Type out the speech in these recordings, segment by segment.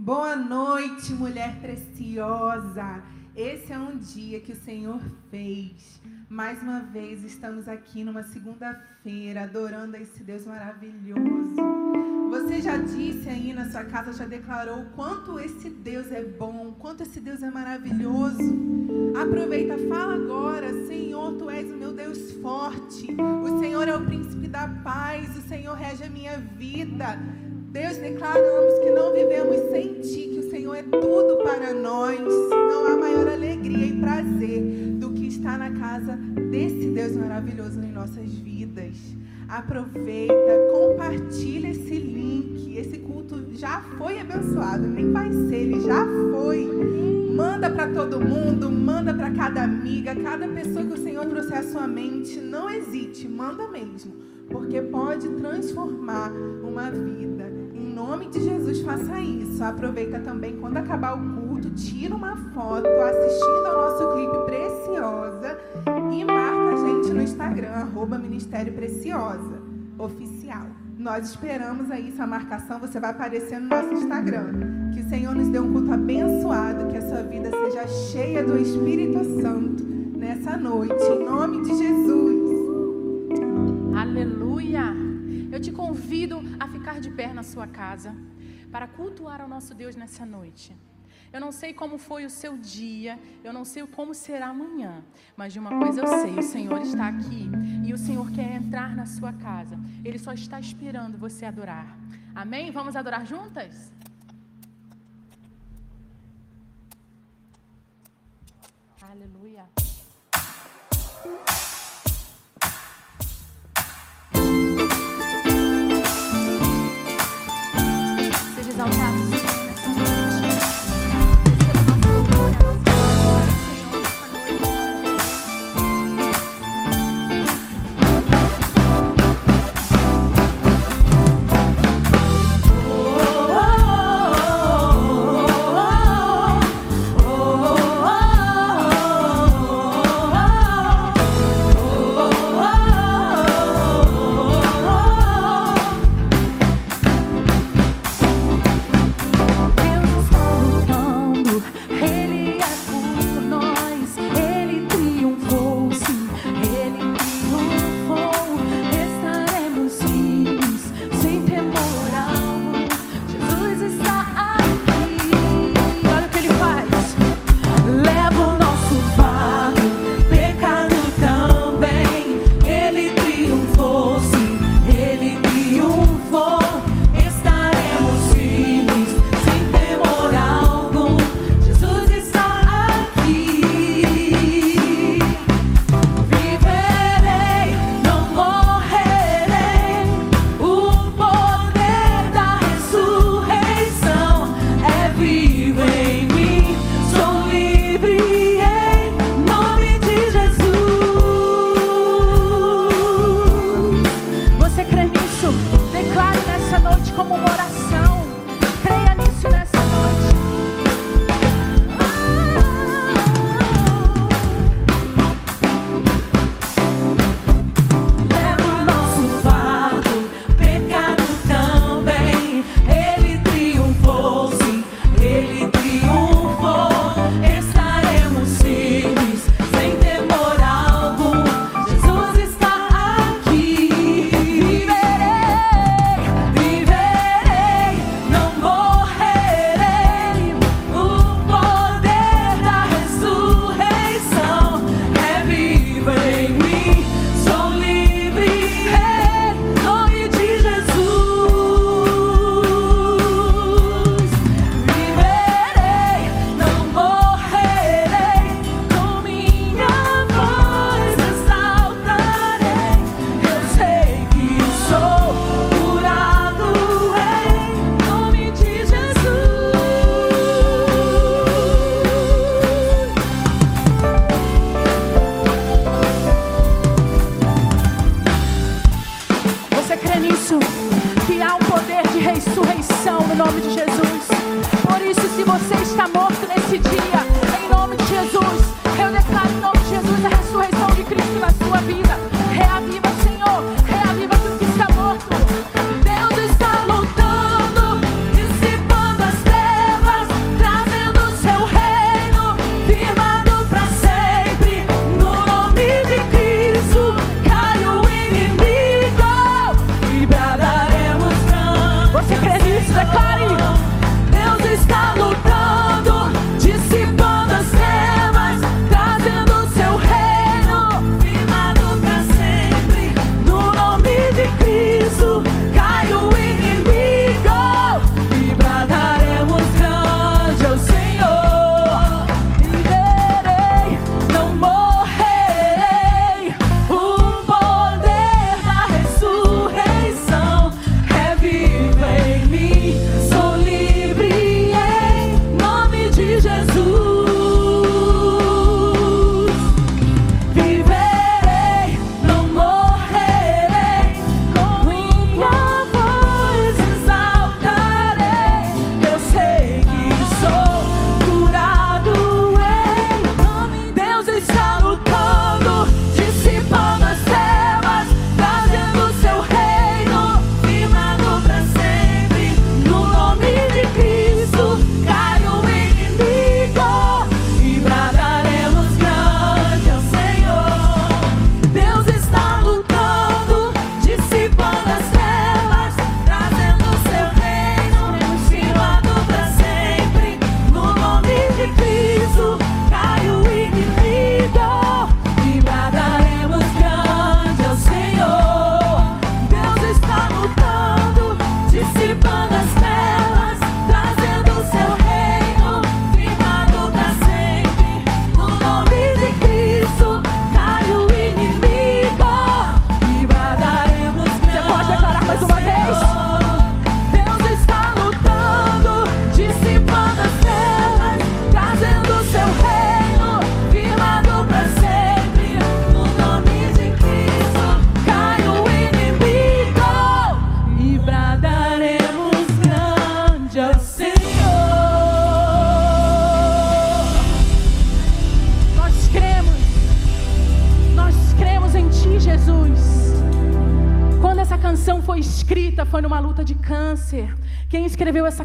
Boa noite, mulher preciosa. Esse é um dia que o Senhor fez. Mais uma vez estamos aqui numa segunda-feira adorando a esse Deus maravilhoso. Você já disse aí na sua casa, já declarou quanto esse Deus é bom, quanto esse Deus é maravilhoso. Aproveita, fala agora, Senhor, tu és o meu Deus forte. O Senhor é o príncipe da paz, o Senhor rege a minha vida. Deus, declaramos que não vivemos sem Ti, que o Senhor é tudo para nós. Não há maior alegria e prazer do que estar na casa desse Deus maravilhoso em nossas vidas. Aproveita, compartilha esse link. Esse culto já foi abençoado, nem vai ser, ele já foi. Manda para todo mundo, manda para cada amiga, cada pessoa que o Senhor trouxe à sua mente. Não hesite, manda mesmo, porque pode transformar uma vida nome de Jesus, faça isso. Aproveita também quando acabar o culto, tira uma foto assistindo ao nosso clipe Preciosa e marca a gente no Instagram, arroba Ministério Preciosa Oficial. Nós esperamos aí essa marcação, você vai aparecer no nosso Instagram. Que o Senhor nos dê um culto abençoado, que a sua vida seja cheia do Espírito Santo nessa noite, em nome de Jesus. Aleluia! Eu te convido a ficar de pé na sua casa para cultuar ao nosso Deus nessa noite. Eu não sei como foi o seu dia, eu não sei como será amanhã, mas de uma coisa eu sei: o Senhor está aqui e o Senhor quer entrar na sua casa. Ele só está esperando você adorar. Amém? Vamos adorar juntas? Aleluia. sometimes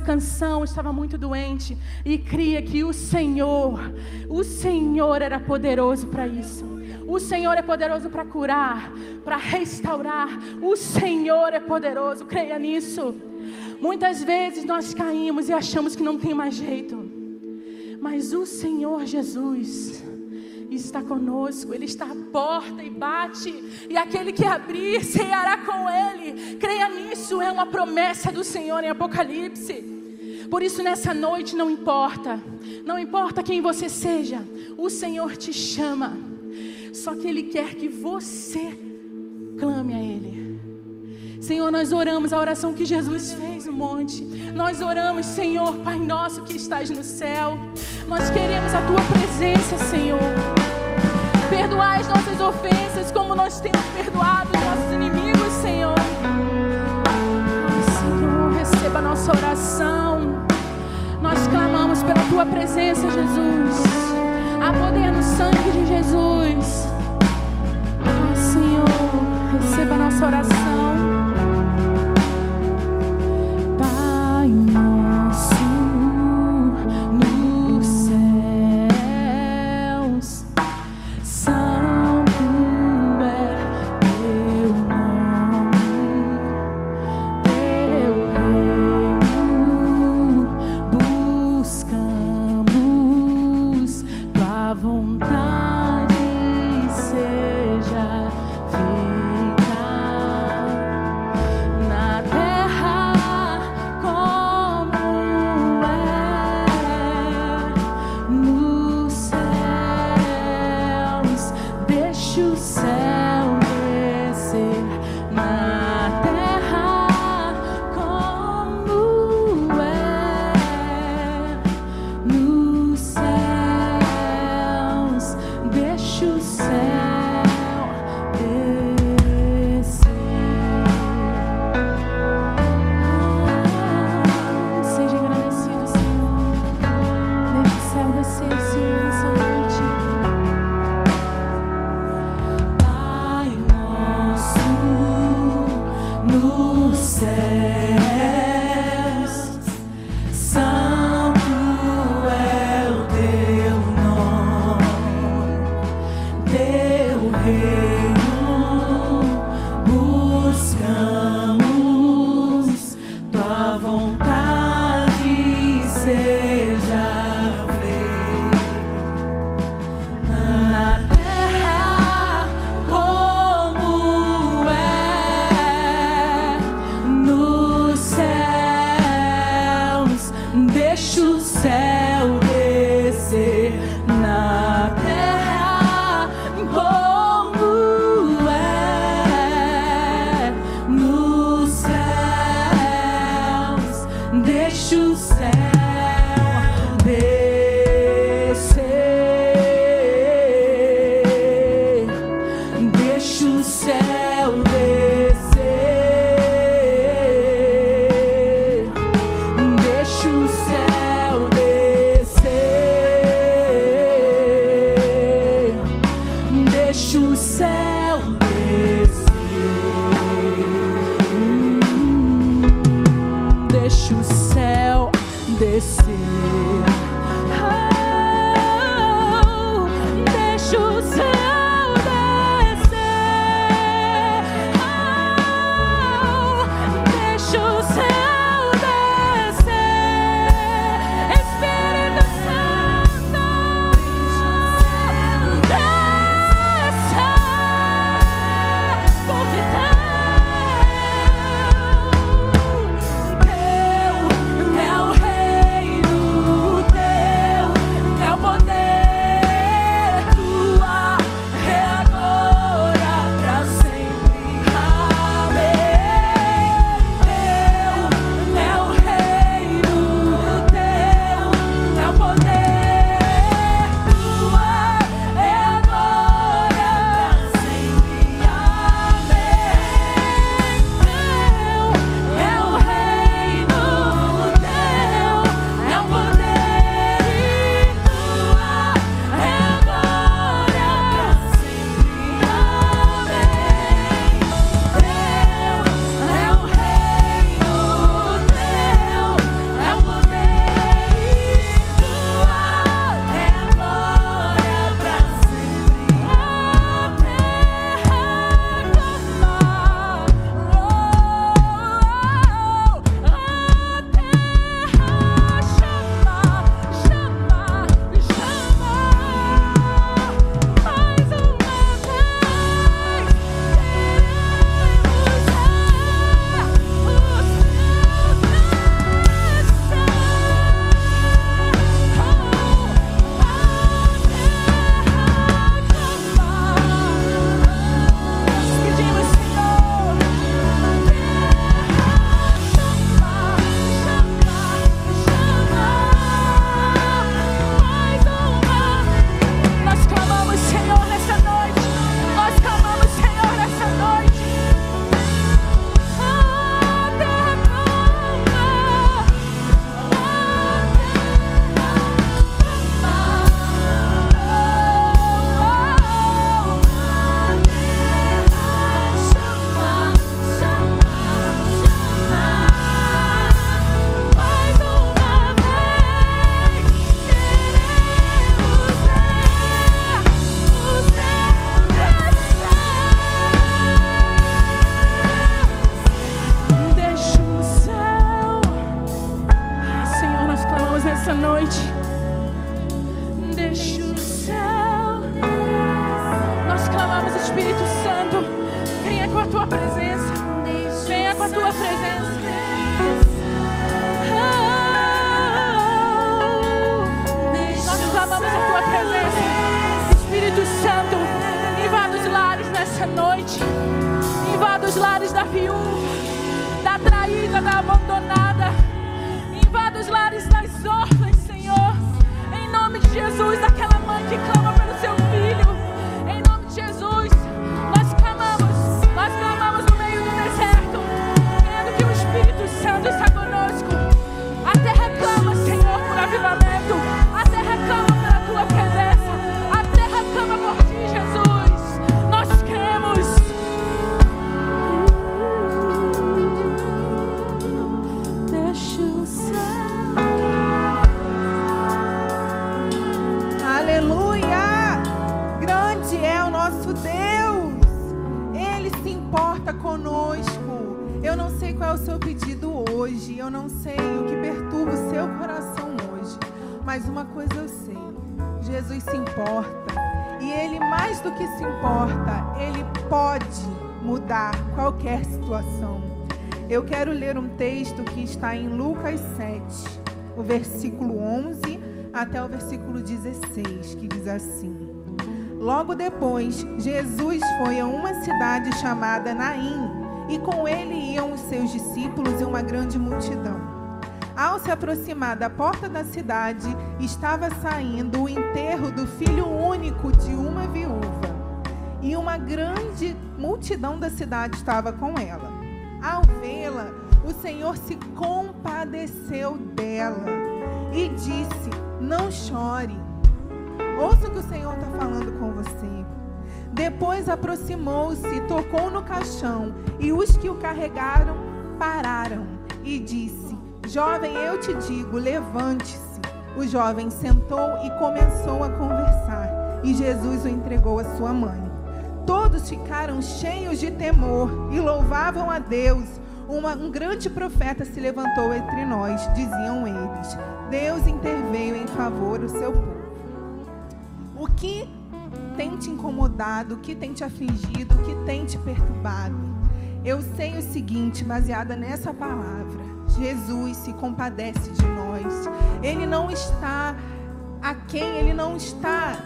canção estava muito doente e cria que o Senhor, o Senhor era poderoso para isso. O Senhor é poderoso para curar, para restaurar. O Senhor é poderoso, creia nisso. Muitas vezes nós caímos e achamos que não tem mais jeito. Mas o Senhor Jesus está conosco, Ele está à porta e bate, e aquele que abrir ceará com Ele. Creia nisso, é uma promessa do Senhor em Apocalipse. Por isso, nessa noite, não importa, não importa quem você seja, o Senhor te chama, só que Ele quer que você clame a Ele. Senhor, nós oramos a oração que Jesus fez no monte. Nós oramos, Senhor, Pai nosso que estás no céu. Nós queremos a tua presença, Senhor. Perdoai as nossas ofensas como nós temos perdoado os nossos inimigos, Senhor. Senhor, receba a nossa oração. Tua presença, Jesus. Há poder no sangue de Jesus. Senhor, receba nossa oração. Espírito Santo, invada os lares nessa noite. Invada os lares da viúva, da traída, da abandonada. Invada os lares das órfãs, Senhor. Em nome de Jesus, aquela mãe que clama seu pedido hoje. Eu não sei o que perturba o seu coração hoje. Mas uma coisa eu sei: Jesus se importa. E Ele, mais do que se importa, Ele pode mudar qualquer situação. Eu quero ler um texto que está em Lucas 7, o versículo 11 até o versículo 16, que diz assim: Logo depois, Jesus foi a uma cidade chamada Naim, e com ele iam os seus discípulos e uma grande multidão. Ao se aproximar da porta da cidade, estava saindo o enterro do filho único de uma viúva. E uma grande multidão da cidade estava com ela. Ao vê-la, o Senhor se compadeceu dela e disse: Não chore. Ouça o que o Senhor está falando com você. Depois aproximou-se, tocou no caixão, e os que o carregaram pararam e disse: Jovem, eu te digo, levante-se. O jovem sentou e começou a conversar, e Jesus o entregou à sua mãe. Todos ficaram cheios de temor e louvavam a Deus. Uma- um grande profeta se levantou entre nós, diziam eles. Deus interveio em favor do seu povo. O que tem te incomodado, o que tem te afligido, o que tem te perturbado? Eu sei o seguinte, baseada nessa palavra: Jesus se compadece de nós. Ele não está a quem, ele não está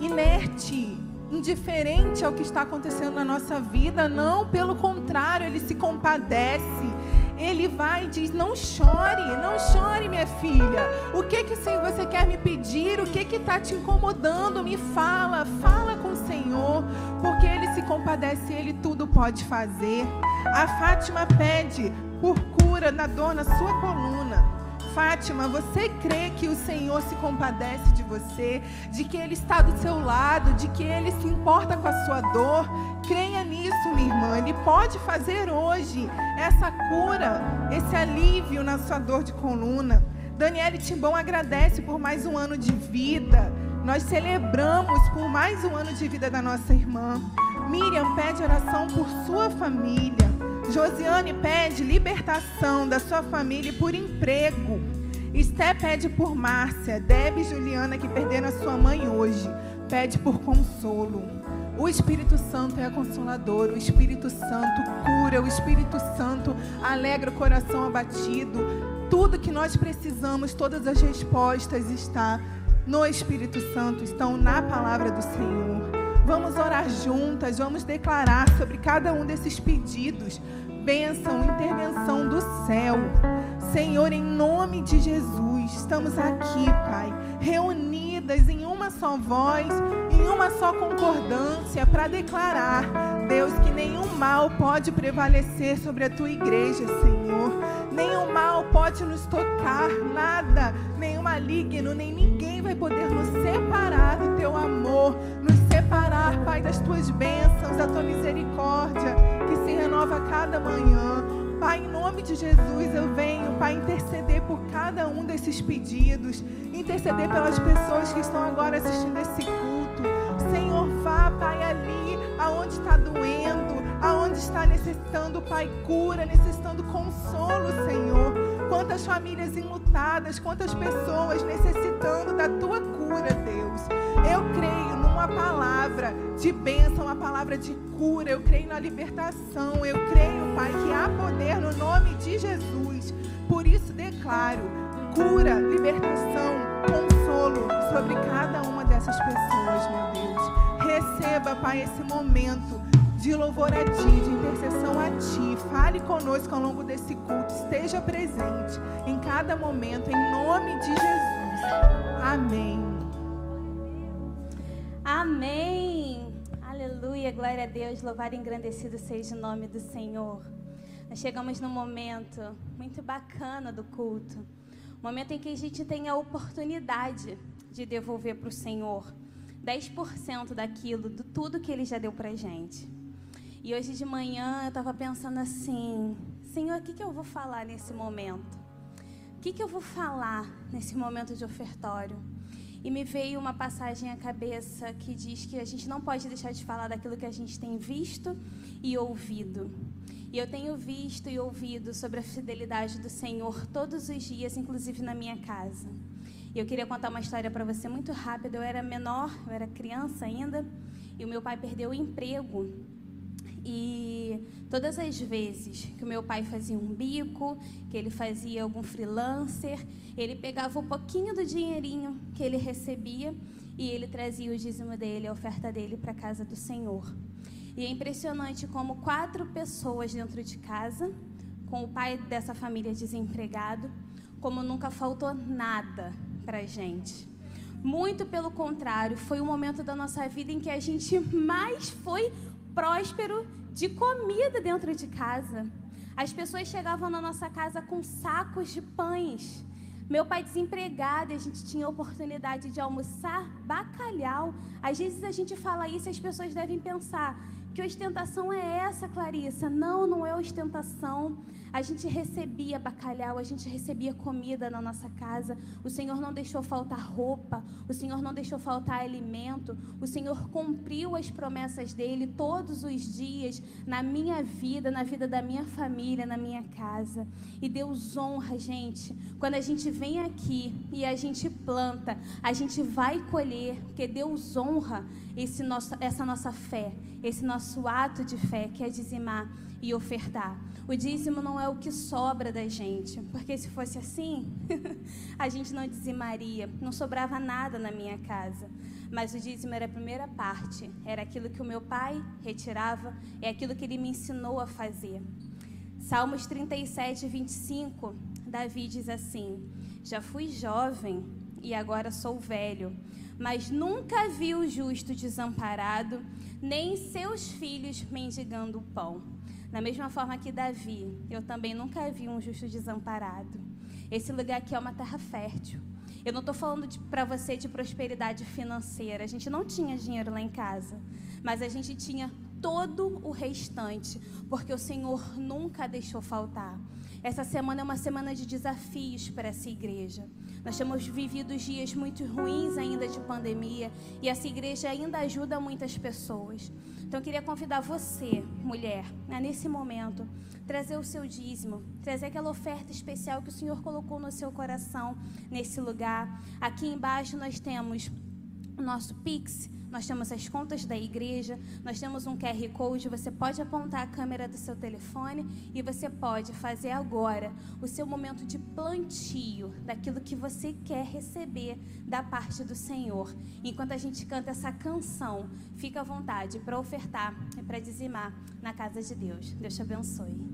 inerte, indiferente ao que está acontecendo na nossa vida, não, pelo contrário, ele se compadece. Ele vai e diz: Não chore, não chore, minha filha. O que que Senhor, você quer me pedir? O que que está te incomodando? Me fala, fala com o Senhor, porque Ele se compadece, Ele tudo pode fazer. A Fátima pede por cura na dor na sua coluna. Fátima, você crê que o Senhor se compadece de você, de que Ele está do seu lado, de que Ele se importa com a sua dor? Creia nisso, minha irmã. Ele pode fazer hoje essa cura, esse alívio na sua dor de coluna. Daniele Timbão agradece por mais um ano de vida. Nós celebramos por mais um ano de vida da nossa irmã. Miriam pede oração por sua família. Josiane pede libertação da sua família por emprego. Esté pede por Márcia. Deb e Juliana, que perderam a sua mãe hoje, pede por consolo. O Espírito Santo é consolador, o Espírito Santo cura, o Espírito Santo alegra o coração abatido. Tudo que nós precisamos, todas as respostas está no Espírito Santo, estão na palavra do Senhor. Vamos orar juntas, vamos declarar sobre cada um desses pedidos bênção, intervenção do céu. Senhor, em nome de Jesus, estamos aqui, Pai, reunidas em uma só voz, em uma só concordância para declarar, Deus, que nenhum mal pode prevalecer sobre a tua igreja, Senhor. Nenhum mal pode nos tocar, nada, nenhum maligno, nem ninguém vai poder nos separar do teu amor, nos separar, Pai, das tuas bênçãos, da tua misericórdia, que se renova a cada manhã. Pai, em nome de Jesus, eu venho, Pai, interceder por cada um desses pedidos, interceder pelas pessoas que estão agora assistindo esse culto. Senhor, vá, Pai, ali aonde está doendo, aonde está necessitando, Pai, cura, necessitando consolo, Senhor. Quantas famílias enlutadas, quantas pessoas necessitando da tua cura, Deus. Eu creio numa palavra de bênção, uma palavra de cura. Eu creio na libertação. Eu creio, Pai, que há poder no nome de Jesus. Por isso declaro cura, libertação, consolo sobre cada uma dessas pessoas, meu Deus. Receba, Pai, esse momento de louvor a Ti, de intercessão a Ti. Fale conosco ao longo desse culto. Esteja presente em cada momento, em nome de Jesus. Amém. Amém. Aleluia. Glória a Deus. Louvado e engrandecido seja o nome do Senhor. Nós chegamos num momento muito bacana do culto. Momento em que a gente tem a oportunidade de devolver para o Senhor 10% daquilo, de tudo que Ele já deu para gente. E hoje de manhã eu estava pensando assim: Senhor, o que, que eu vou falar nesse momento? O que, que eu vou falar nesse momento de ofertório? E me veio uma passagem à cabeça que diz que a gente não pode deixar de falar daquilo que a gente tem visto e ouvido. E eu tenho visto e ouvido sobre a fidelidade do Senhor todos os dias, inclusive na minha casa. E eu queria contar uma história para você muito rápida. Eu era menor, eu era criança ainda, e o meu pai perdeu o emprego. E todas as vezes que o meu pai fazia um bico, que ele fazia algum freelancer, ele pegava um pouquinho do dinheirinho que ele recebia e ele trazia o dízimo dele, a oferta dele para a casa do Senhor. E é impressionante como quatro pessoas dentro de casa, com o pai dessa família desempregado, como nunca faltou nada para gente. Muito pelo contrário, foi o momento da nossa vida em que a gente mais foi próspero de comida dentro de casa. As pessoas chegavam na nossa casa com sacos de pães. Meu pai desempregado, a gente tinha a oportunidade de almoçar bacalhau. Às vezes a gente fala isso e as pessoas devem pensar: que ostentação é essa, Clarissa? Não, não é ostentação. A gente recebia bacalhau, a gente recebia comida na nossa casa. O Senhor não deixou faltar roupa, o Senhor não deixou faltar alimento. O Senhor cumpriu as promessas dele todos os dias na minha vida, na vida da minha família, na minha casa. E Deus honra, gente. Quando a gente vem aqui e a gente planta, a gente vai colher, porque Deus honra esse nosso, essa nossa fé, esse nosso ato de fé, que é dizimar e ofertar. O dízimo não é o que sobra da gente, porque se fosse assim, a gente não dizimaria, não sobrava nada na minha casa. Mas o dízimo era a primeira parte, era aquilo que o meu pai retirava, é aquilo que ele me ensinou a fazer. Salmos 37, 25, Davi diz assim: Já fui jovem e agora sou velho, mas nunca vi o justo desamparado, nem seus filhos mendigando o pão. Da mesma forma que Davi, eu também nunca vi um justo desamparado. Esse lugar aqui é uma terra fértil. Eu não estou falando para você de prosperidade financeira. A gente não tinha dinheiro lá em casa, mas a gente tinha todo o restante, porque o Senhor nunca deixou faltar. Essa semana é uma semana de desafios para essa igreja. Nós temos vivido dias muito ruins ainda de pandemia e essa igreja ainda ajuda muitas pessoas. Então eu queria convidar você, mulher, a nesse momento, trazer o seu dízimo, trazer aquela oferta especial que o Senhor colocou no seu coração nesse lugar. Aqui embaixo nós temos o nosso Pix, nós temos as contas da igreja, nós temos um QR Code. Você pode apontar a câmera do seu telefone e você pode fazer agora o seu momento de plantio daquilo que você quer receber da parte do Senhor. Enquanto a gente canta essa canção, fica à vontade para ofertar e para dizimar na casa de Deus. Deus te abençoe.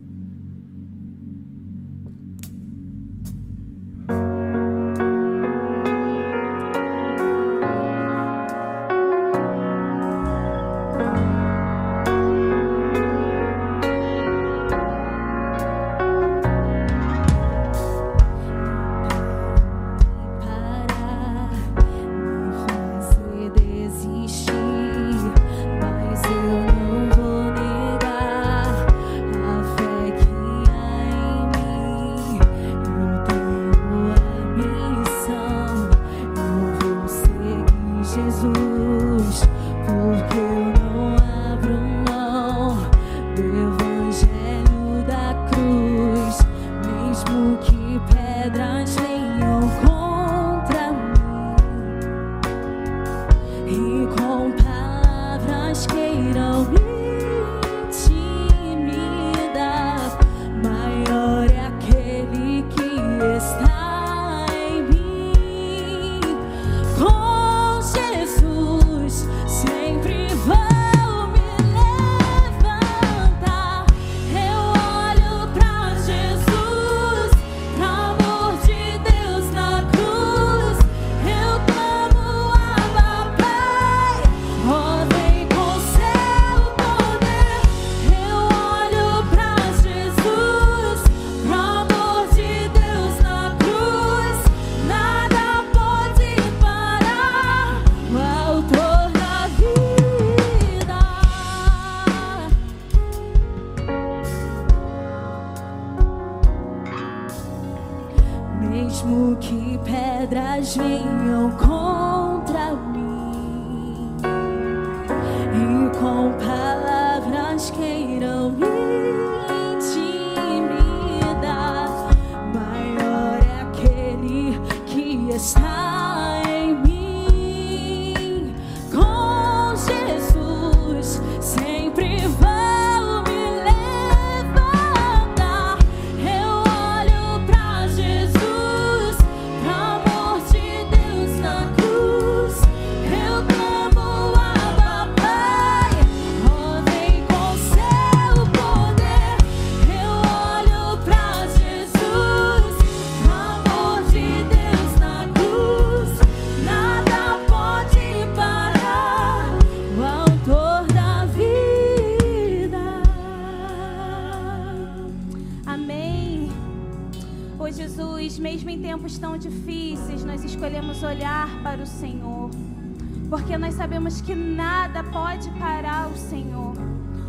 Sabemos que nada pode parar o Senhor.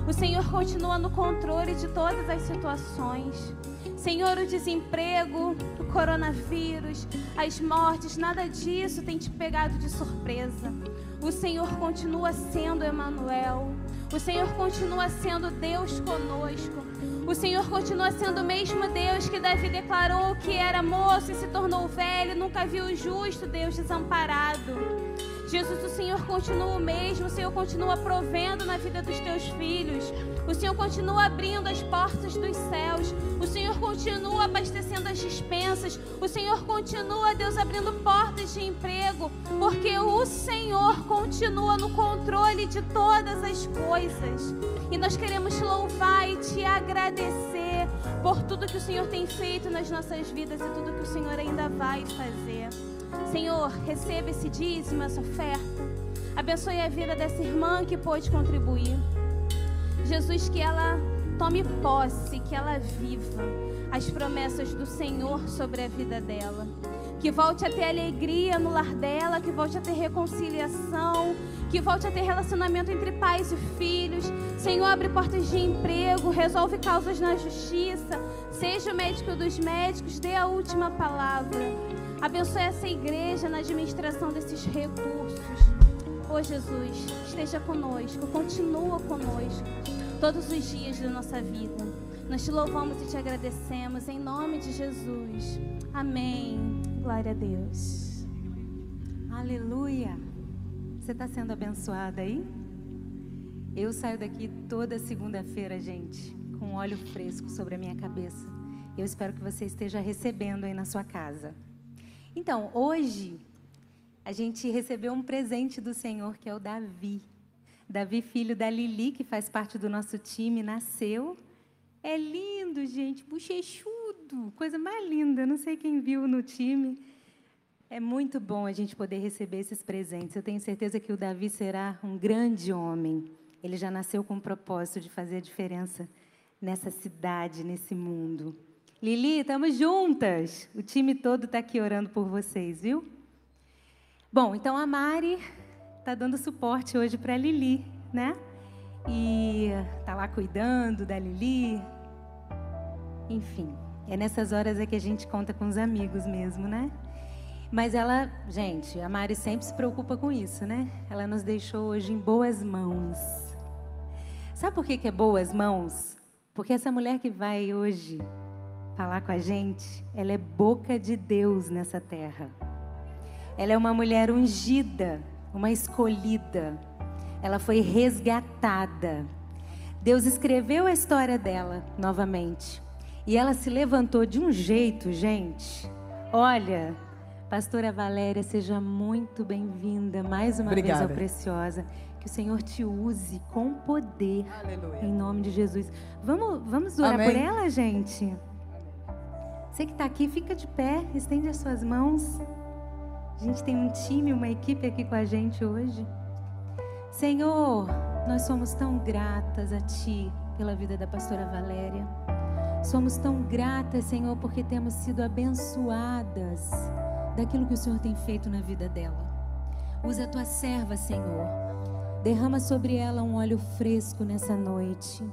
O Senhor continua no controle de todas as situações. Senhor, o desemprego, o coronavírus, as mortes, nada disso tem te pegado de surpresa. O Senhor continua sendo Emanuel. O Senhor continua sendo Deus conosco. O Senhor continua sendo o mesmo Deus que Davi declarou que era moço e se tornou velho, nunca viu o justo Deus desamparado. Jesus, o Senhor continua o mesmo, o Senhor continua provendo na vida dos teus filhos. O Senhor continua abrindo as portas dos céus. O Senhor continua abastecendo as dispensas. O Senhor continua, Deus, abrindo portas de emprego. Porque o Senhor continua no controle de todas as coisas. E nós queremos louvar e te agradecer por tudo que o Senhor tem feito nas nossas vidas e tudo que o Senhor ainda vai fazer. Senhor, receba esse dízimo, essa oferta. Abençoe a vida dessa irmã que pôde contribuir. Jesus, que ela tome posse, que ela viva as promessas do Senhor sobre a vida dela. Que volte a ter alegria no lar dela, que volte a ter reconciliação, que volte a ter relacionamento entre pais e filhos. Senhor, abre portas de emprego, resolve causas na justiça. Seja o médico dos médicos, dê a última palavra. Abençoe essa igreja na administração desses recursos. Ô oh, Jesus, esteja conosco, continua conosco todos os dias da nossa vida. Nós te louvamos e te agradecemos em nome de Jesus. Amém. Glória a Deus. Aleluia. Você está sendo abençoada aí? Eu saio daqui toda segunda-feira, gente, com óleo fresco sobre a minha cabeça. Eu espero que você esteja recebendo aí na sua casa. Então, hoje, a gente recebeu um presente do Senhor, que é o Davi. Davi, filho da Lili, que faz parte do nosso time, nasceu. É lindo, gente, bochechudo, coisa mais linda. Não sei quem viu no time. É muito bom a gente poder receber esses presentes. Eu tenho certeza que o Davi será um grande homem. Ele já nasceu com o propósito de fazer a diferença nessa cidade, nesse mundo. Lili, estamos juntas. O time todo está aqui orando por vocês, viu? Bom, então a Mari está dando suporte hoje para a Lili, né? E está lá cuidando da Lili. Enfim, é nessas horas é que a gente conta com os amigos mesmo, né? Mas ela, gente, a Mari sempre se preocupa com isso, né? Ela nos deixou hoje em boas mãos. Sabe por que, que é boas mãos? Porque essa mulher que vai hoje falar com a gente, ela é boca de Deus nessa terra. Ela é uma mulher ungida, uma escolhida. Ela foi resgatada. Deus escreveu a história dela novamente. E ela se levantou de um jeito, gente. Olha, Pastora Valéria, seja muito bem-vinda mais uma Obrigada. vez ao Preciosa. Que o Senhor te use com poder. Aleluia. Em nome de Jesus. Vamos, vamos orar Amém. por ela, gente? Você que está aqui, fica de pé, estende as suas mãos. A gente tem um time, uma equipe aqui com a gente hoje. Senhor, nós somos tão gratas a Ti pela vida da pastora Valéria. Somos tão gratas, Senhor, porque temos sido abençoadas daquilo que o Senhor tem feito na vida dela. Usa a tua serva, Senhor. Derrama sobre ela um óleo fresco nessa noite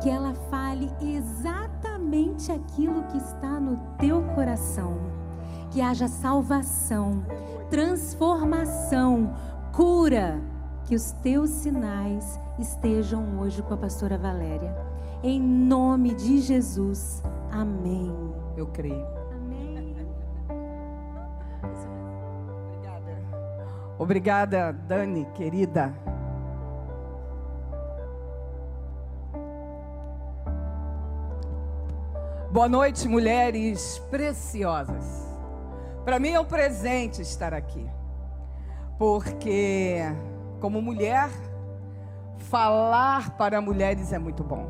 que ela fale exatamente aquilo que está no teu coração. que haja salvação, transformação, cura. Que os teus sinais estejam hoje com a pastora Valéria. Em nome de Jesus. Amém. Eu creio. Amém. Obrigada. Obrigada, Dani, querida. Boa noite, mulheres preciosas. Para mim é um presente estar aqui, porque, como mulher, falar para mulheres é muito bom.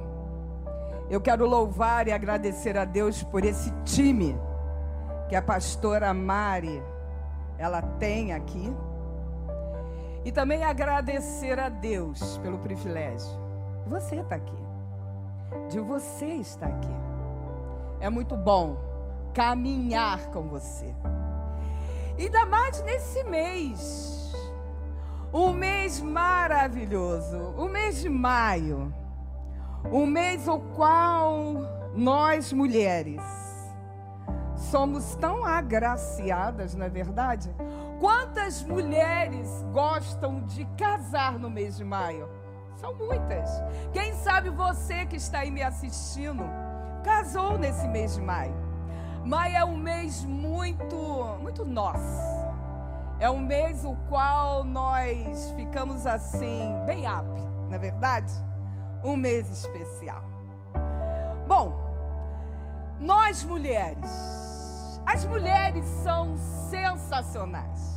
Eu quero louvar e agradecer a Deus por esse time que a pastora Mari ela tem aqui. E também agradecer a Deus pelo privilégio. Você está aqui. De você estar aqui. É muito bom caminhar com você. Ainda mais nesse mês. Um mês maravilhoso. O mês de maio. Um mês o qual nós mulheres somos tão agraciadas, não é verdade? Quantas mulheres gostam de casar no mês de maio? São muitas. Quem sabe você que está aí me assistindo casou nesse mês de maio. Maio é um mês muito, muito nosso. É um mês o qual nós ficamos assim, bem up, não é verdade? Um mês especial. Bom, nós mulheres, as mulheres são sensacionais.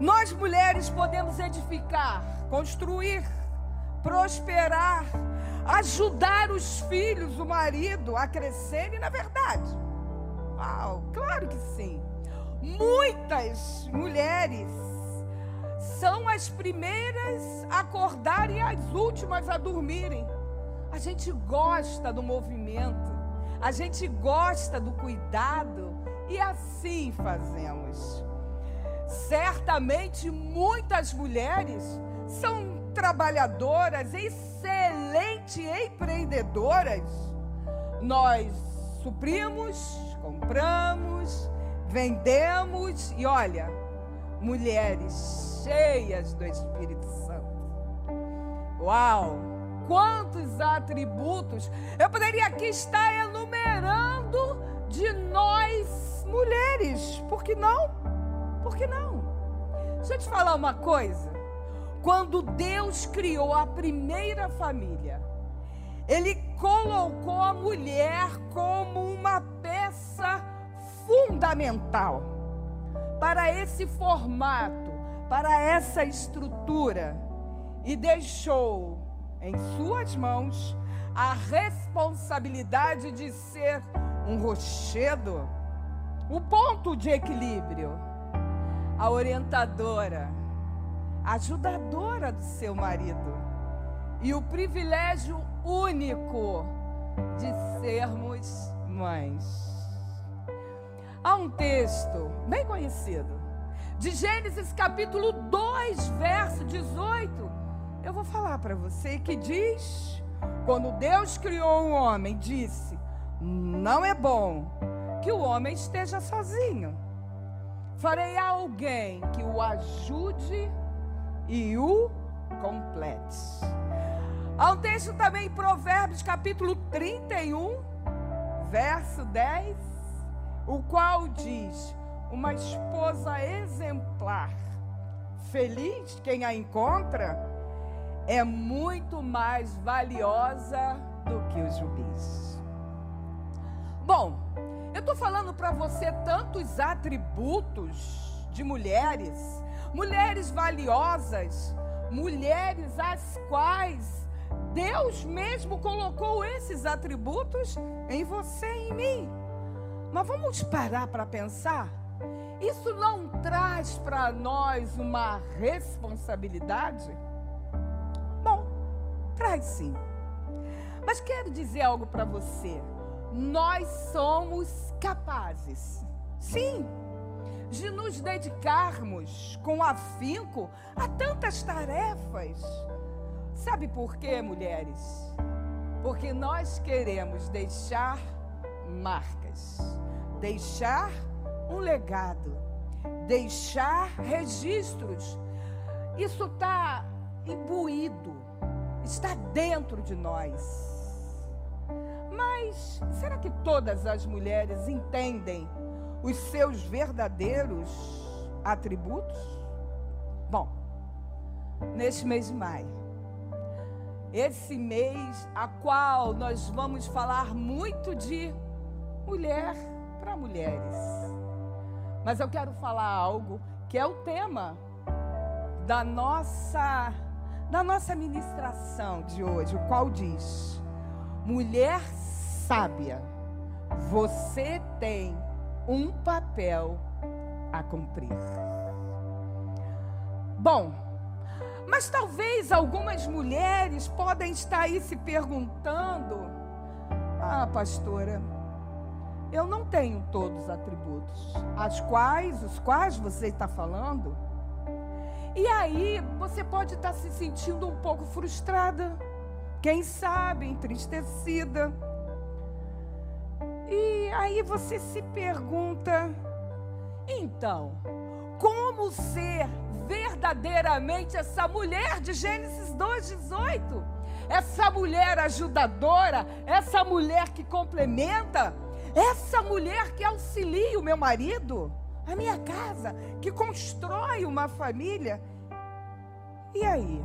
Nós mulheres podemos edificar, construir, prosperar, ajudar os filhos, o marido a crescerem, na verdade. Uau, claro que sim. Muitas mulheres são as primeiras a acordar e as últimas a dormirem. A gente gosta do movimento, a gente gosta do cuidado e assim fazemos. Certamente muitas mulheres são trabalhadoras, excelentes empreendedoras. Nós suprimos, compramos, vendemos e olha, mulheres cheias do Espírito Santo. Uau! Quantos atributos! Eu poderia aqui estar enumerando de nós mulheres. Por que não? Por que não? Deixa eu te falar uma coisa. Quando Deus criou a primeira família, Ele colocou a mulher como uma peça fundamental para esse formato, para essa estrutura, e deixou em suas mãos a responsabilidade de ser um rochedo, o ponto de equilíbrio, a orientadora ajudadora do seu marido e o privilégio único de sermos mães. Há um texto bem conhecido, de Gênesis capítulo 2, verso 18. Eu vou falar para você que diz: quando Deus criou o homem, disse: Não é bom que o homem esteja sozinho. Farei alguém que o ajude e o complete. Há um texto também em Provérbios, capítulo 31, verso 10, o qual diz: Uma esposa exemplar, feliz quem a encontra, é muito mais valiosa do que os juízes. Bom, eu estou falando para você tantos atributos de mulheres mulheres valiosas, mulheres às quais Deus mesmo colocou esses atributos em você e em mim. Mas vamos parar para pensar? Isso não traz para nós uma responsabilidade? Bom, traz sim. Mas quero dizer algo para você. Nós somos capazes. Sim de nos dedicarmos com afinco a tantas tarefas. Sabe por quê, mulheres? Porque nós queremos deixar marcas, deixar um legado, deixar registros. Isso está imbuído, está dentro de nós. Mas será que todas as mulheres entendem os seus verdadeiros atributos? Bom, neste mês de maio, esse mês a qual nós vamos falar muito de mulher para mulheres. Mas eu quero falar algo que é o tema da nossa da nossa ministração de hoje, o qual diz: Mulher sábia, você tem um papel a cumprir. Bom, mas talvez algumas mulheres podem estar aí se perguntando: Ah, pastora, eu não tenho todos os atributos, as quais, os quais você está falando. E aí você pode estar se sentindo um pouco frustrada, quem sabe entristecida. E aí você se pergunta: então, como ser verdadeiramente essa mulher de Gênesis 2,18? Essa mulher ajudadora, essa mulher que complementa, essa mulher que auxilia o meu marido, a minha casa, que constrói uma família. E aí?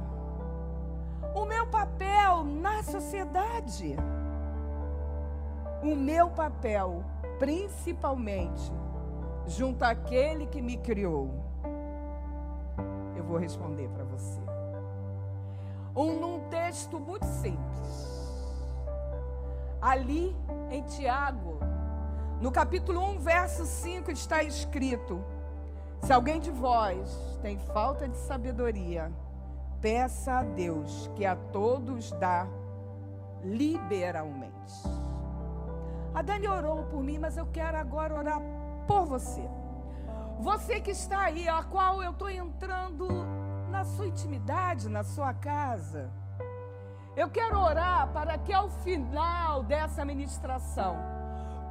O meu papel na sociedade o meu papel, principalmente, junto àquele que me criou? Eu vou responder para você. Um, num texto muito simples. Ali em Tiago, no capítulo 1, verso 5, está escrito: Se alguém de vós tem falta de sabedoria, peça a Deus que a todos dá liberalmente. A Dani orou por mim, mas eu quero agora orar por você. Você que está aí, a qual eu estou entrando na sua intimidade, na sua casa. Eu quero orar para que ao final dessa ministração,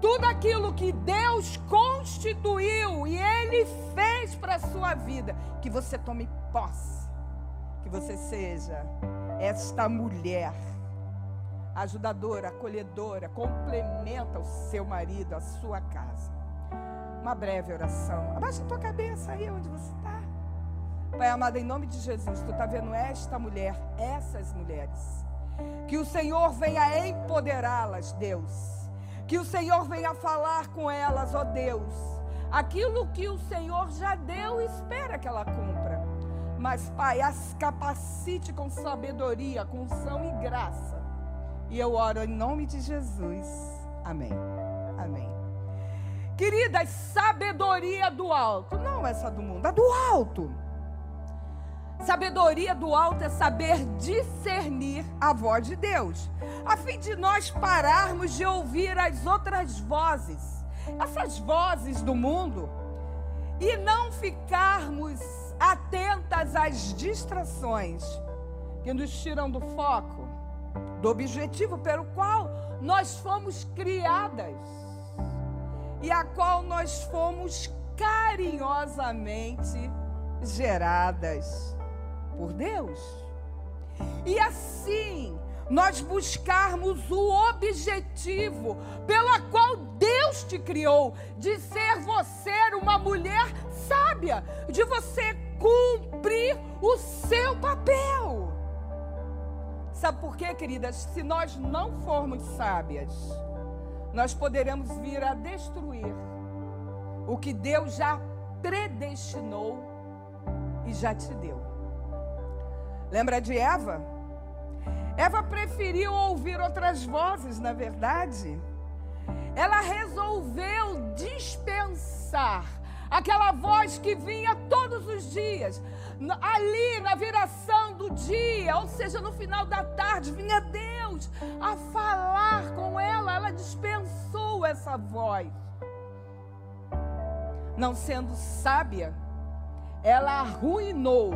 tudo aquilo que Deus constituiu e Ele fez para a sua vida, que você tome posse, que você seja esta mulher ajudadora, acolhedora, complementa o seu marido, a sua casa. Uma breve oração. Abaixa a tua cabeça aí onde você está. Pai amado, em nome de Jesus, tu está vendo esta mulher, essas mulheres. Que o Senhor venha empoderá-las, Deus. Que o Senhor venha falar com elas, ó Deus. Aquilo que o Senhor já deu, espera que ela cumpra. Mas, Pai, as capacite com sabedoria, com unção e graça e eu oro em nome de Jesus. Amém. Amém. Queridas, sabedoria do alto. Não essa do mundo, a do alto. Sabedoria do alto é saber discernir a voz de Deus, a fim de nós pararmos de ouvir as outras vozes, essas vozes do mundo, e não ficarmos atentas às distrações que nos tiram do foco do objetivo pelo qual nós fomos criadas e a qual nós fomos carinhosamente geradas por Deus. E assim, nós buscarmos o objetivo pela qual Deus te criou, de ser você uma mulher sábia, de você cumprir o seu papel. Sabe por quê, queridas? Se nós não formos sábias, nós poderemos vir a destruir o que Deus já predestinou e já te deu. Lembra de Eva? Eva preferiu ouvir outras vozes, na verdade. Ela resolveu dispensar aquela voz que vinha todos os dias, ali na viração do dia, ou seja, no final da tarde, vinha Deus a falar com ela, ela dispensou essa voz. Não sendo sábia, ela arruinou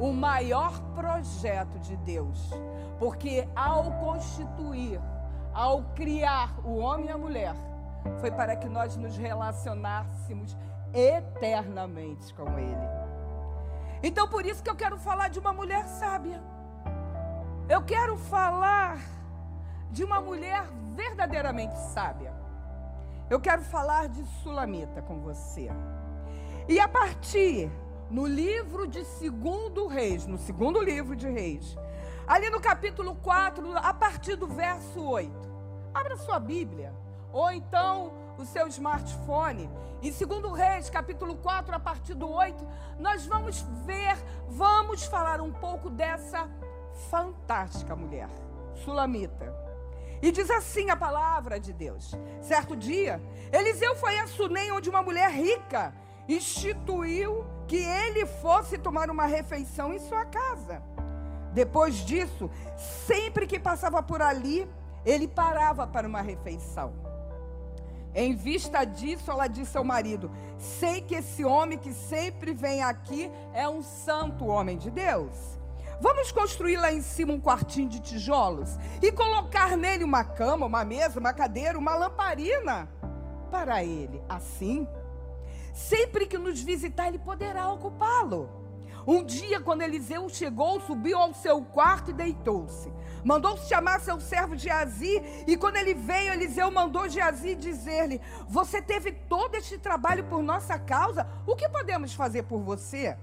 o maior projeto de Deus, porque ao constituir, ao criar o homem e a mulher, foi para que nós nos relacionássemos eternamente com Ele. Então, por isso que eu quero falar de uma mulher sábia. Eu quero falar de uma mulher verdadeiramente sábia. Eu quero falar de Sulamita com você. E a partir no livro de Segundo Reis, no segundo livro de Reis, ali no capítulo 4, a partir do verso 8. Abra sua Bíblia, ou então o seu smartphone. Em 2 Reis, capítulo 4, a partir do 8, nós vamos ver, vamos falar um pouco dessa fantástica mulher, Sulamita. E diz assim a palavra de Deus: certo dia, Eliseu foi a Sunem, onde uma mulher rica instituiu que ele fosse tomar uma refeição em sua casa. Depois disso, sempre que passava por ali, ele parava para uma refeição. Em vista disso, ela disse ao marido: Sei que esse homem que sempre vem aqui é um santo homem de Deus. Vamos construir lá em cima um quartinho de tijolos e colocar nele uma cama, uma mesa, uma cadeira, uma lamparina para ele. Assim, Sempre que nos visitar, ele poderá ocupá-lo. Um dia, quando Eliseu chegou, subiu ao seu quarto e deitou-se. Mandou chamar seu servo Geazi, e quando ele veio, Eliseu mandou Geazi dizer-lhe: Você teve todo este trabalho por nossa causa? O que podemos fazer por você?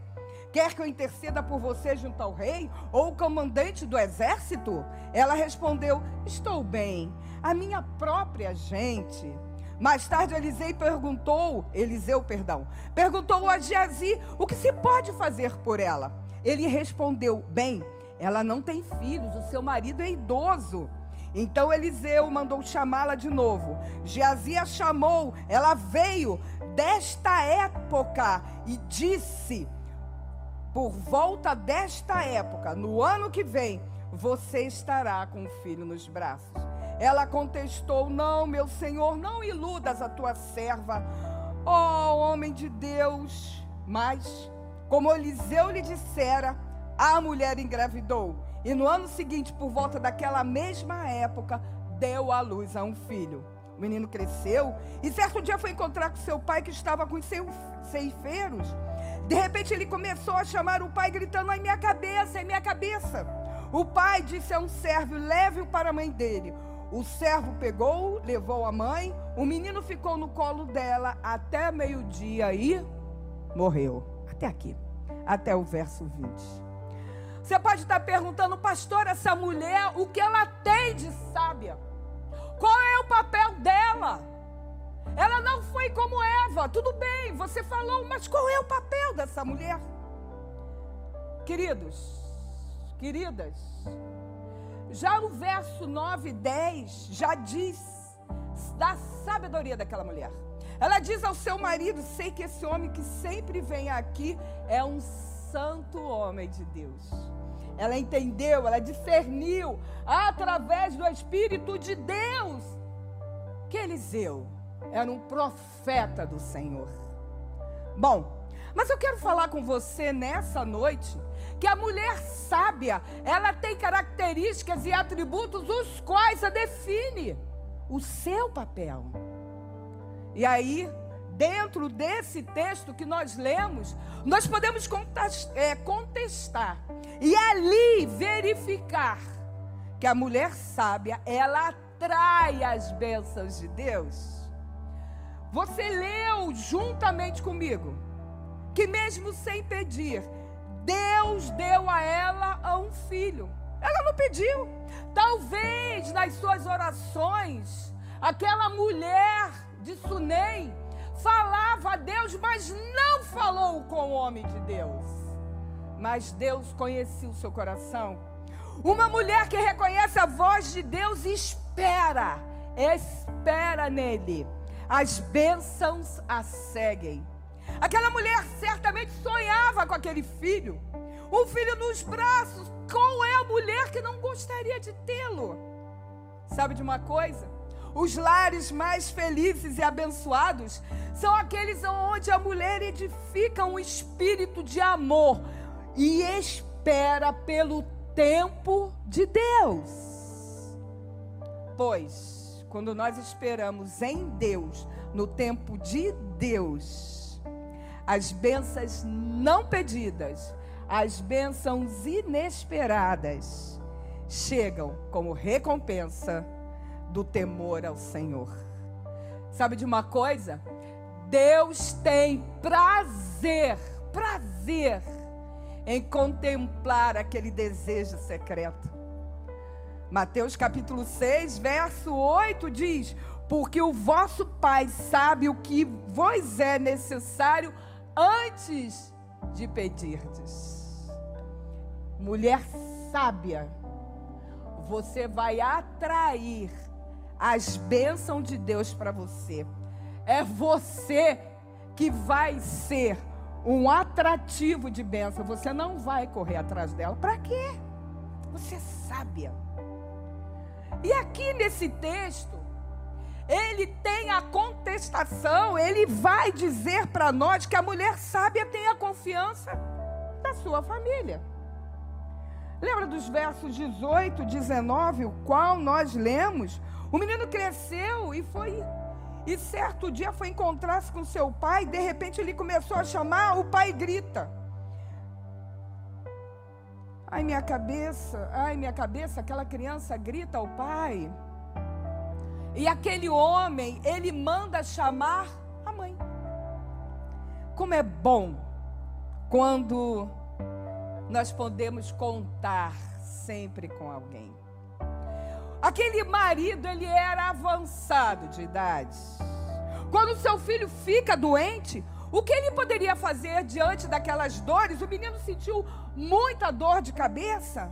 Quer que eu interceda por você junto ao rei ou o comandante do exército? Ela respondeu: Estou bem. A minha própria gente mais tarde Eliseu perguntou, Eliseu, perdão, perguntou a Geazi o que se pode fazer por ela. Ele respondeu: Bem, ela não tem filhos, o seu marido é idoso. Então Eliseu mandou chamá-la de novo. Geazi a chamou, ela veio desta época e disse: Por volta desta época, no ano que vem, você estará com o filho nos braços. Ela contestou: Não, meu senhor, não iludas a tua serva, ó oh, homem de Deus. Mas, como Eliseu lhe dissera, a mulher engravidou. E no ano seguinte, por volta daquela mesma época, deu à luz a um filho. O menino cresceu e certo dia foi encontrar com seu pai que estava com os ceifeiros. De repente ele começou a chamar o pai, gritando: Ai, minha cabeça, ai, minha cabeça. O pai disse a um servo: Leve-o para a mãe dele. O servo pegou, levou a mãe, o menino ficou no colo dela até meio-dia e morreu. Até aqui, até o verso 20. Você pode estar perguntando, pastor, essa mulher, o que ela tem de sábia? Qual é o papel dela? Ela não foi como Eva, tudo bem, você falou, mas qual é o papel dessa mulher? Queridos, queridas, já no verso 9 e 10, já diz da sabedoria daquela mulher. Ela diz ao seu marido: Sei que esse homem que sempre vem aqui é um santo homem de Deus. Ela entendeu, ela discerniu através do Espírito de Deus que Eliseu era um profeta do Senhor. Bom, mas eu quero falar com você nessa noite que a mulher sábia, ela tem características e atributos os quais a define o seu papel. E aí, dentro desse texto que nós lemos, nós podemos é, contestar e ali verificar que a mulher sábia, ela atrai as bênçãos de Deus. Você leu juntamente comigo que mesmo sem pedir, Deus deu a ela um filho. Ela não pediu. Talvez nas suas orações, aquela mulher de Sunem falava a Deus, mas não falou com o homem de Deus. Mas Deus conhecia o seu coração. Uma mulher que reconhece a voz de Deus espera, espera nele. As bênçãos a seguem. Aquela mulher certamente sonhava com aquele filho. Um filho nos braços. Qual é a mulher que não gostaria de tê-lo? Sabe de uma coisa? Os lares mais felizes e abençoados são aqueles onde a mulher edifica um espírito de amor e espera pelo tempo de Deus. Pois quando nós esperamos em Deus, no tempo de Deus, as bênçãos não pedidas, as bênçãos inesperadas, chegam como recompensa do temor ao Senhor. Sabe de uma coisa? Deus tem prazer, prazer em contemplar aquele desejo secreto. Mateus capítulo 6, verso 8 diz: Porque o vosso Pai sabe o que vos é necessário antes de pedirdes. Mulher sábia, você vai atrair as bênçãos de Deus para você. É você que vai ser um atrativo de bênção. Você não vai correr atrás dela. Para quê? Você é sábia. E aqui nesse texto, ele tem a contestação, ele vai dizer para nós que a mulher sábia tem a confiança da sua família. Lembra dos versos 18, 19, o qual nós lemos? O menino cresceu e foi. E certo dia foi encontrar-se com seu pai, de repente ele começou a chamar, o pai grita. Ai, minha cabeça, ai, minha cabeça, aquela criança grita ao pai. E aquele homem, ele manda chamar a mãe. Como é bom quando nós podemos contar sempre com alguém. Aquele marido, ele era avançado de idade. Quando seu filho fica doente, o que ele poderia fazer diante daquelas dores? O menino sentiu muita dor de cabeça.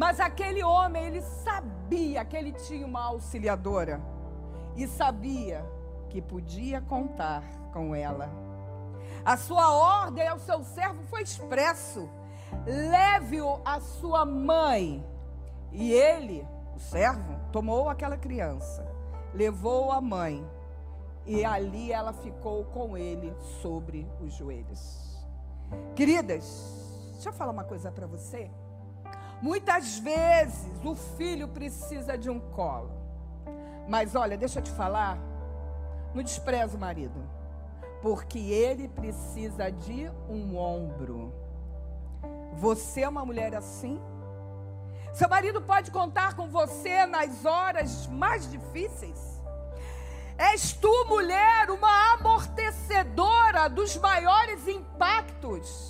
Mas aquele homem, ele sabia que ele tinha uma auxiliadora e sabia que podia contar com ela. A sua ordem ao seu servo foi expresso: leve-o à sua mãe. E ele, o servo, tomou aquela criança, levou a mãe, e ali ela ficou com ele sobre os joelhos. Queridas, deixa eu falar uma coisa para você. Muitas vezes o filho precisa de um colo. Mas olha, deixa eu te falar, não despreza o marido, porque ele precisa de um ombro. Você é uma mulher assim? Seu marido pode contar com você nas horas mais difíceis? És tu, mulher, uma amortecedora dos maiores impactos.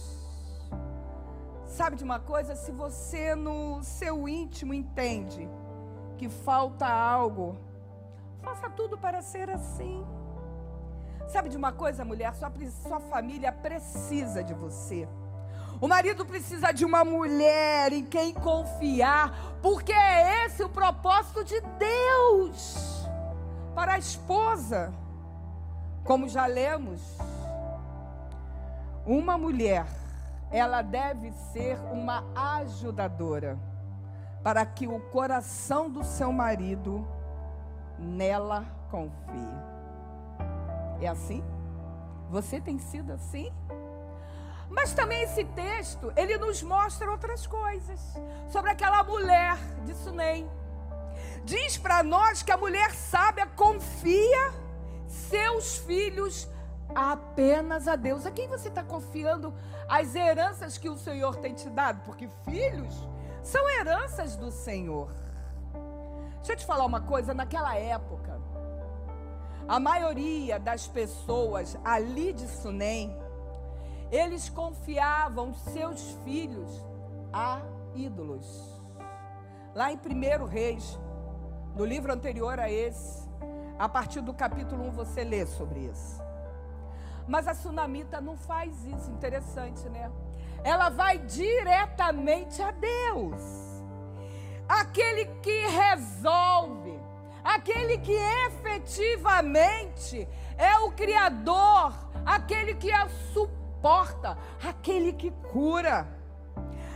Sabe de uma coisa? Se você no seu íntimo entende que falta algo, faça tudo para ser assim. Sabe de uma coisa, mulher? Sua, sua família precisa de você. O marido precisa de uma mulher em quem confiar, porque é esse o propósito de Deus para a esposa. Como já lemos, uma mulher, ela deve ser uma ajudadora para que o coração do seu marido nela confie. É assim? Você tem sido assim? Mas também esse texto, ele nos mostra outras coisas sobre aquela mulher de Sunem. Diz para nós que a mulher sábia confia seus filhos apenas a Deus. A quem você está confiando as heranças que o Senhor tem te dado? Porque filhos são heranças do Senhor. Deixa eu te falar uma coisa, naquela época, a maioria das pessoas ali de Sunem, eles confiavam seus filhos a ídolos. Lá em 1 Reis, no livro anterior a esse, a partir do capítulo 1 você lê sobre isso. Mas a sunamita não faz isso, interessante, né? Ela vai diretamente a Deus. Aquele que resolve, aquele que efetivamente é o Criador, aquele que suporta suporta, aquele que cura.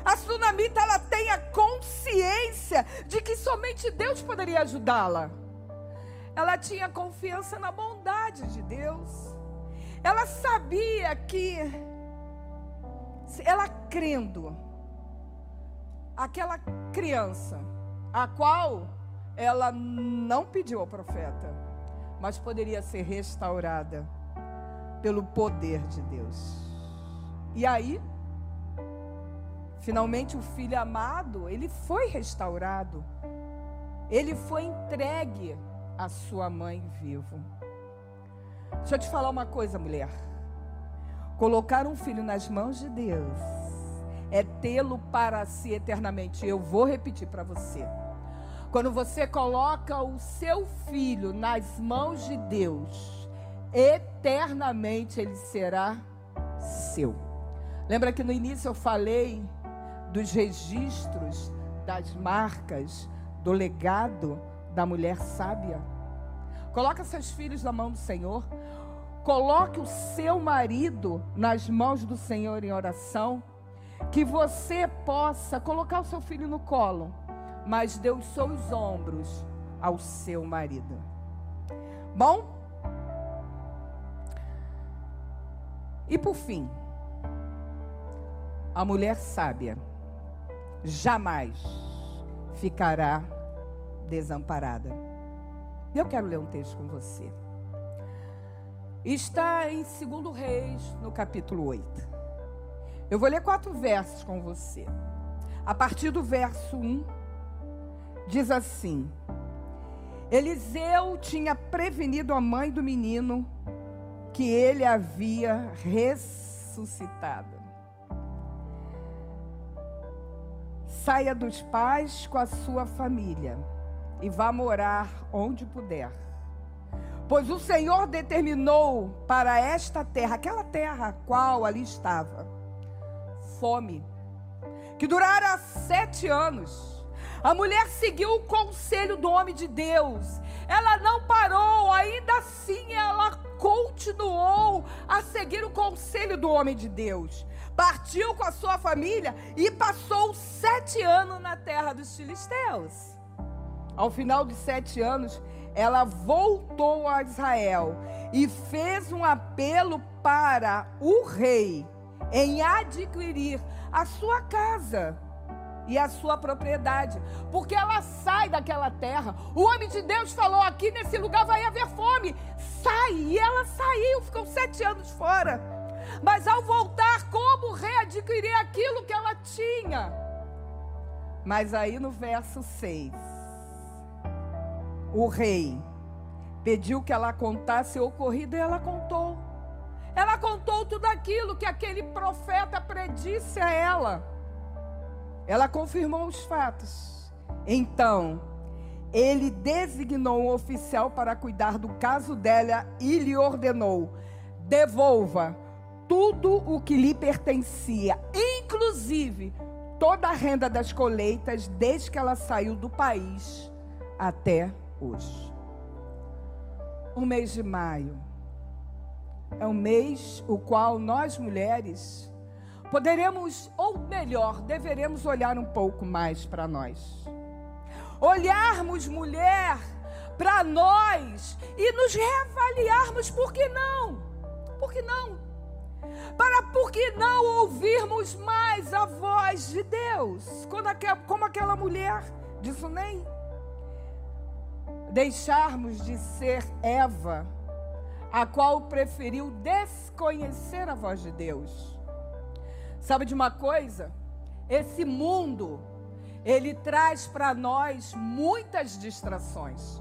A sunamita ela tem a consciência de que somente Deus poderia ajudá-la. Ela tinha confiança na bondade de Deus. Ela sabia que ela crendo aquela criança a qual ela não pediu ao profeta, mas poderia ser restaurada pelo poder de Deus. E aí, finalmente o filho amado, ele foi restaurado. Ele foi entregue à sua mãe vivo. Deixa eu te falar uma coisa, mulher. Colocar um filho nas mãos de Deus é tê-lo para si eternamente. Eu vou repetir para você. Quando você coloca o seu filho nas mãos de Deus, eternamente ele será seu. Lembra que no início eu falei dos registros, das marcas, do legado da mulher sábia? Coloca seus filhos na mão do Senhor. Coloque o seu marido nas mãos do Senhor em oração. Que você possa colocar o seu filho no colo, mas dê os seus ombros ao seu marido. Bom? E por fim, a mulher sábia jamais ficará desamparada. Eu quero ler um texto com você. Está em 2 Reis, no capítulo 8. Eu vou ler quatro versos com você. A partir do verso 1, diz assim: Eliseu tinha prevenido a mãe do menino que ele havia ressuscitado. Saia dos pais com a sua família e vá morar onde puder. Pois o Senhor determinou para esta terra, aquela terra a qual ali estava, fome, que durara sete anos. A mulher seguiu o conselho do homem de Deus. Ela não parou, ainda assim ela continuou a seguir o conselho do homem de Deus. Partiu com a sua família e passou sete anos na terra dos filisteus. Ao final de sete anos, ela voltou a Israel e fez um apelo para o rei em adquirir a sua casa e a sua propriedade, porque ela sai daquela terra. O homem de Deus falou: aqui nesse lugar vai haver fome. Sai, e ela saiu, ficou sete anos fora. Mas ao voltar, como readquirir aquilo que ela tinha? Mas aí no verso 6, o rei pediu que ela contasse o ocorrido e ela contou. Ela contou tudo aquilo que aquele profeta predisse a ela. Ela confirmou os fatos. Então, ele designou um oficial para cuidar do caso dela e lhe ordenou: devolva tudo o que lhe pertencia, inclusive toda a renda das colheitas, desde que ela saiu do país até hoje. O mês de maio é um mês o qual nós mulheres poderemos, ou melhor, deveremos olhar um pouco mais para nós. Olharmos, mulher, para nós e nos reavaliarmos, por que não? Por que não? Para por que não ouvirmos mais a voz de Deus? como aquela mulher de Sunem. Deixarmos de ser Eva, a qual preferiu desconhecer a voz de Deus Sabe de uma coisa? Esse mundo, ele traz para nós muitas distrações.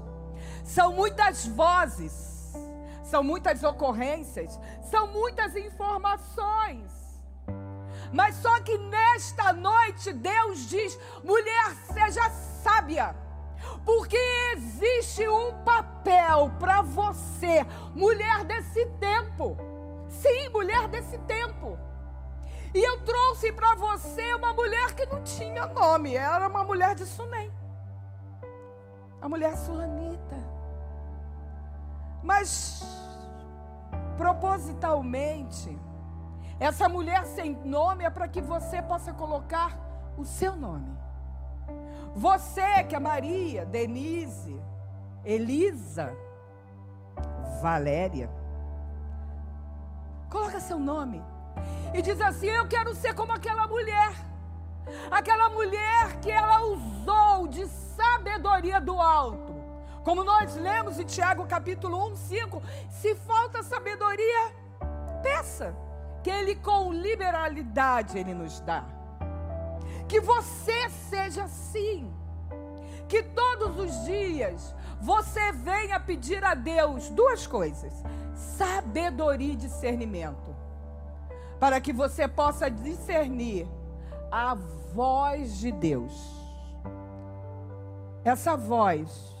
São muitas vozes, são muitas ocorrências, são muitas informações. Mas só que nesta noite Deus diz: mulher, seja sábia. Porque existe um papel para você, mulher desse tempo. Sim, mulher desse tempo. E eu trouxe para você uma mulher que não tinha nome, era uma mulher de Sunem. A mulher sulamita. Mas, propositalmente, essa mulher sem nome é para que você possa colocar o seu nome. Você que é Maria, Denise, Elisa, Valéria. Coloca seu nome e diz assim: Eu quero ser como aquela mulher. Aquela mulher que ela usou de sabedoria do alto. Como nós lemos em Tiago capítulo 1, 5, se falta sabedoria, peça, que ele com liberalidade ele nos dá. Que você seja assim. Que todos os dias você venha pedir a Deus duas coisas: sabedoria e discernimento. Para que você possa discernir a voz de Deus. Essa voz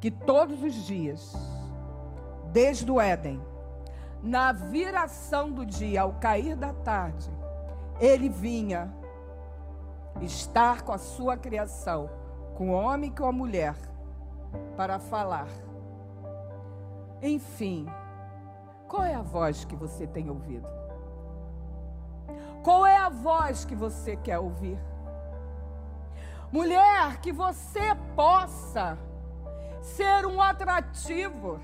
que todos os dias, desde o Éden, na viração do dia, ao cair da tarde, ele vinha estar com a sua criação, com o homem e com a mulher, para falar. Enfim, qual é a voz que você tem ouvido? Qual é a voz que você quer ouvir? Mulher, que você possa ser um atrativo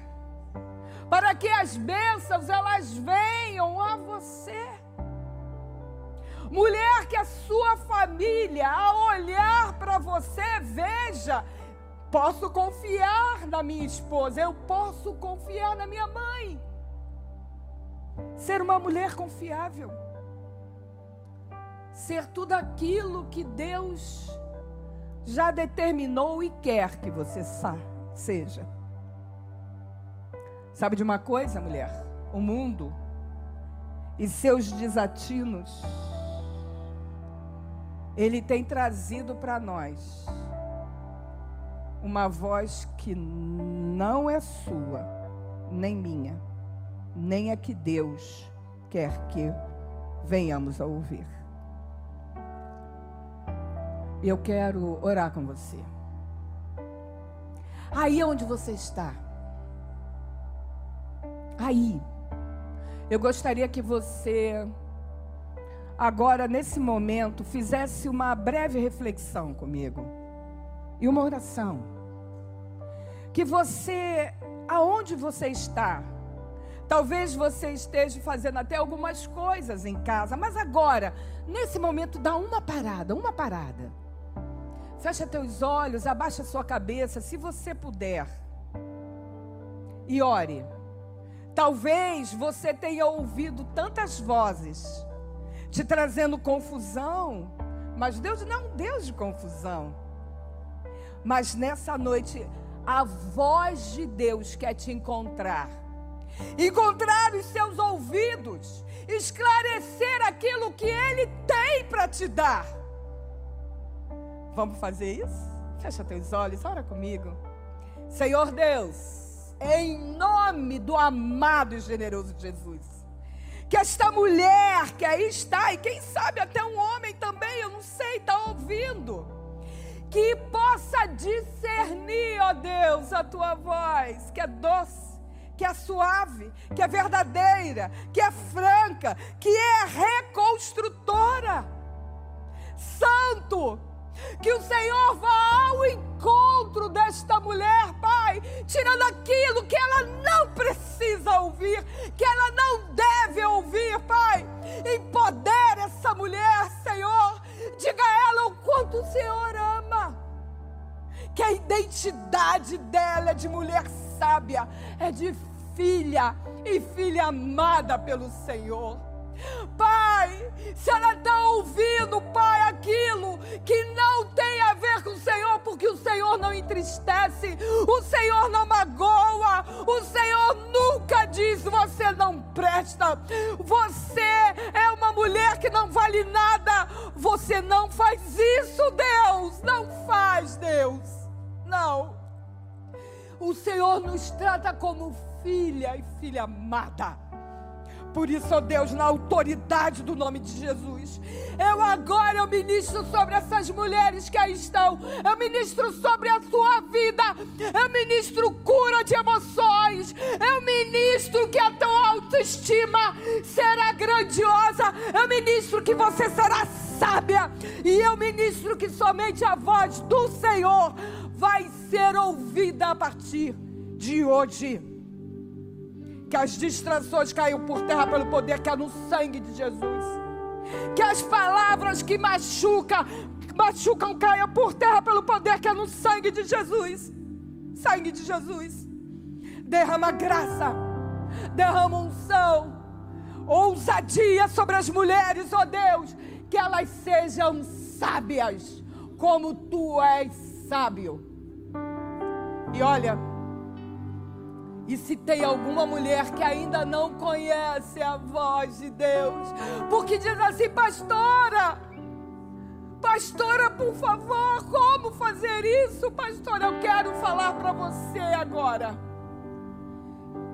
para que as bênçãos elas venham a você. Mulher, que a sua família, ao olhar para você, veja, posso confiar na minha esposa, eu posso confiar na minha mãe. Ser uma mulher confiável. Ser tudo aquilo que Deus já determinou e quer que você seja. Sabe de uma coisa, mulher? O mundo e seus desatinos ele tem trazido para nós uma voz que não é sua, nem minha, nem a que Deus quer que venhamos a ouvir. Eu quero orar com você. Aí onde você está, aí, eu gostaria que você agora, nesse momento, fizesse uma breve reflexão comigo e uma oração. Que você, aonde você está, talvez você esteja fazendo até algumas coisas em casa, mas agora, nesse momento, dá uma parada, uma parada. Fecha teus olhos, abaixa sua cabeça, se você puder. E ore. Talvez você tenha ouvido tantas vozes te trazendo confusão. Mas Deus não é um Deus de confusão. Mas nessa noite, a voz de Deus quer te encontrar. Encontrar os seus ouvidos, esclarecer aquilo que Ele tem para te dar. Vamos fazer isso? Fecha teus olhos, ora comigo. Senhor Deus, em nome do amado e generoso Jesus que esta mulher que aí está, e quem sabe até um homem também, eu não sei, está ouvindo, que possa discernir, ó Deus, a tua voz, que é doce, que é suave, que é verdadeira, que é franca, que é reconstrutora. Santo, que o Senhor vá ao encontro desta mulher, Pai, tirando aquilo que ela não precisa ouvir, que ela não deve ouvir, Pai. Empodere essa mulher, Senhor. Diga a ela o quanto o Senhor ama. Que a identidade dela é de mulher sábia, é de filha e filha amada pelo Senhor. Pai, se ela está ouvindo, Pai, aquilo que não tem a ver com o Senhor, porque o Senhor não entristece, o Senhor não magoa, o Senhor nunca diz você não presta, você é uma mulher que não vale nada, você não faz isso, Deus, não faz, Deus, não. O Senhor nos trata como filha e filha amada. Por isso, ó Deus, na autoridade do nome de Jesus, eu agora eu ministro sobre essas mulheres que aí estão. Eu ministro sobre a sua vida. Eu ministro cura de emoções. Eu ministro que a tua autoestima será grandiosa. Eu ministro que você será sábia. E eu ministro que somente a voz do Senhor vai ser ouvida a partir de hoje que as distrações caiam por terra pelo poder que há no sangue de Jesus. Que as palavras que machucam, machucam caiam por terra pelo poder que é no sangue de Jesus. Sangue de Jesus. Derrama graça, derrama unção, ousadia sobre as mulheres, ó oh Deus, que elas sejam sábias, como tu és sábio. E olha, e se tem alguma mulher que ainda não conhece a voz de Deus, porque diz assim, pastora, pastora, por favor, como fazer isso? Pastora, eu quero falar para você agora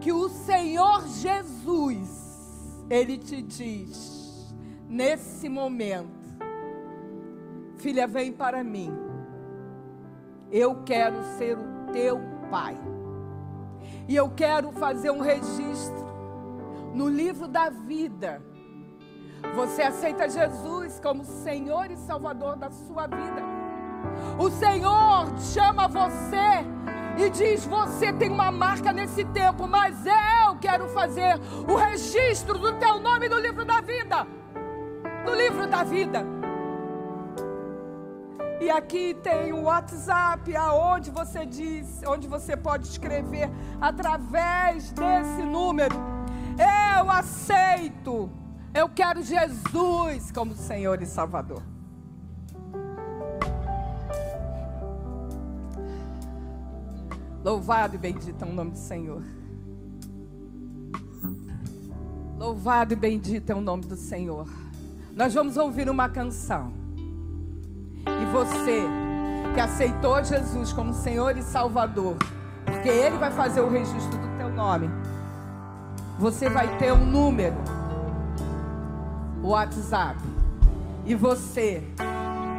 que o Senhor Jesus, Ele te diz, nesse momento, filha, vem para mim, eu quero ser o teu pai. E eu quero fazer um registro no livro da vida. Você aceita Jesus como Senhor e Salvador da sua vida. O Senhor chama você e diz: Você tem uma marca nesse tempo, mas eu quero fazer o registro do teu nome no livro da vida. No livro da vida. E aqui tem o WhatsApp, aonde você diz, onde você pode escrever através desse número. Eu aceito. Eu quero Jesus como Senhor e Salvador. Louvado e bendito é o nome do Senhor. Louvado e bendito é o nome do Senhor. Nós vamos ouvir uma canção. E você que aceitou Jesus como Senhor e Salvador, porque Ele vai fazer o registro do teu nome, você vai ter um número, o WhatsApp. E você,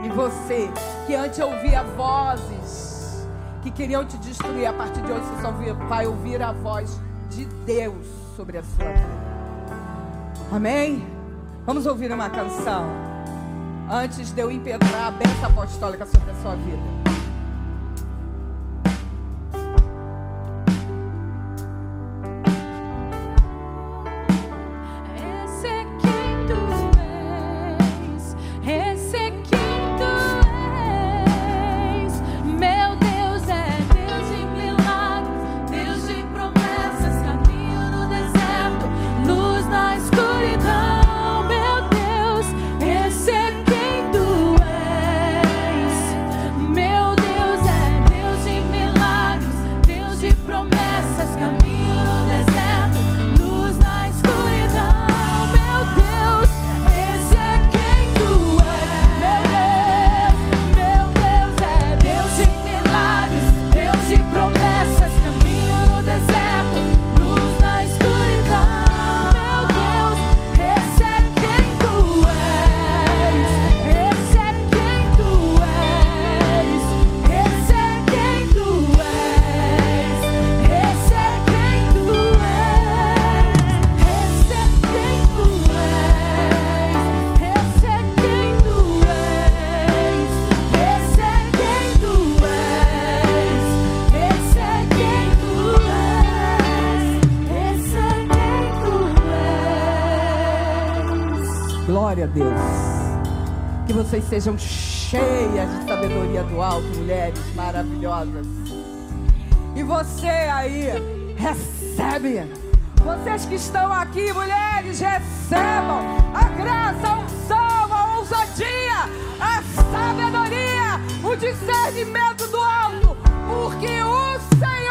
e você que antes ouvia vozes que queriam te destruir, a partir de hoje você só vai ouvir a voz de Deus sobre a sua vida. Amém? Vamos ouvir uma canção antes de eu impetrar a bênção apostólica sobre a sua vida. Deus. Que vocês sejam cheias de sabedoria do alto, mulheres maravilhosas. E você aí, recebe. Vocês que estão aqui, mulheres, recebam a graça, a unção, a ousadia, a sabedoria, o discernimento do alto, porque o Senhor.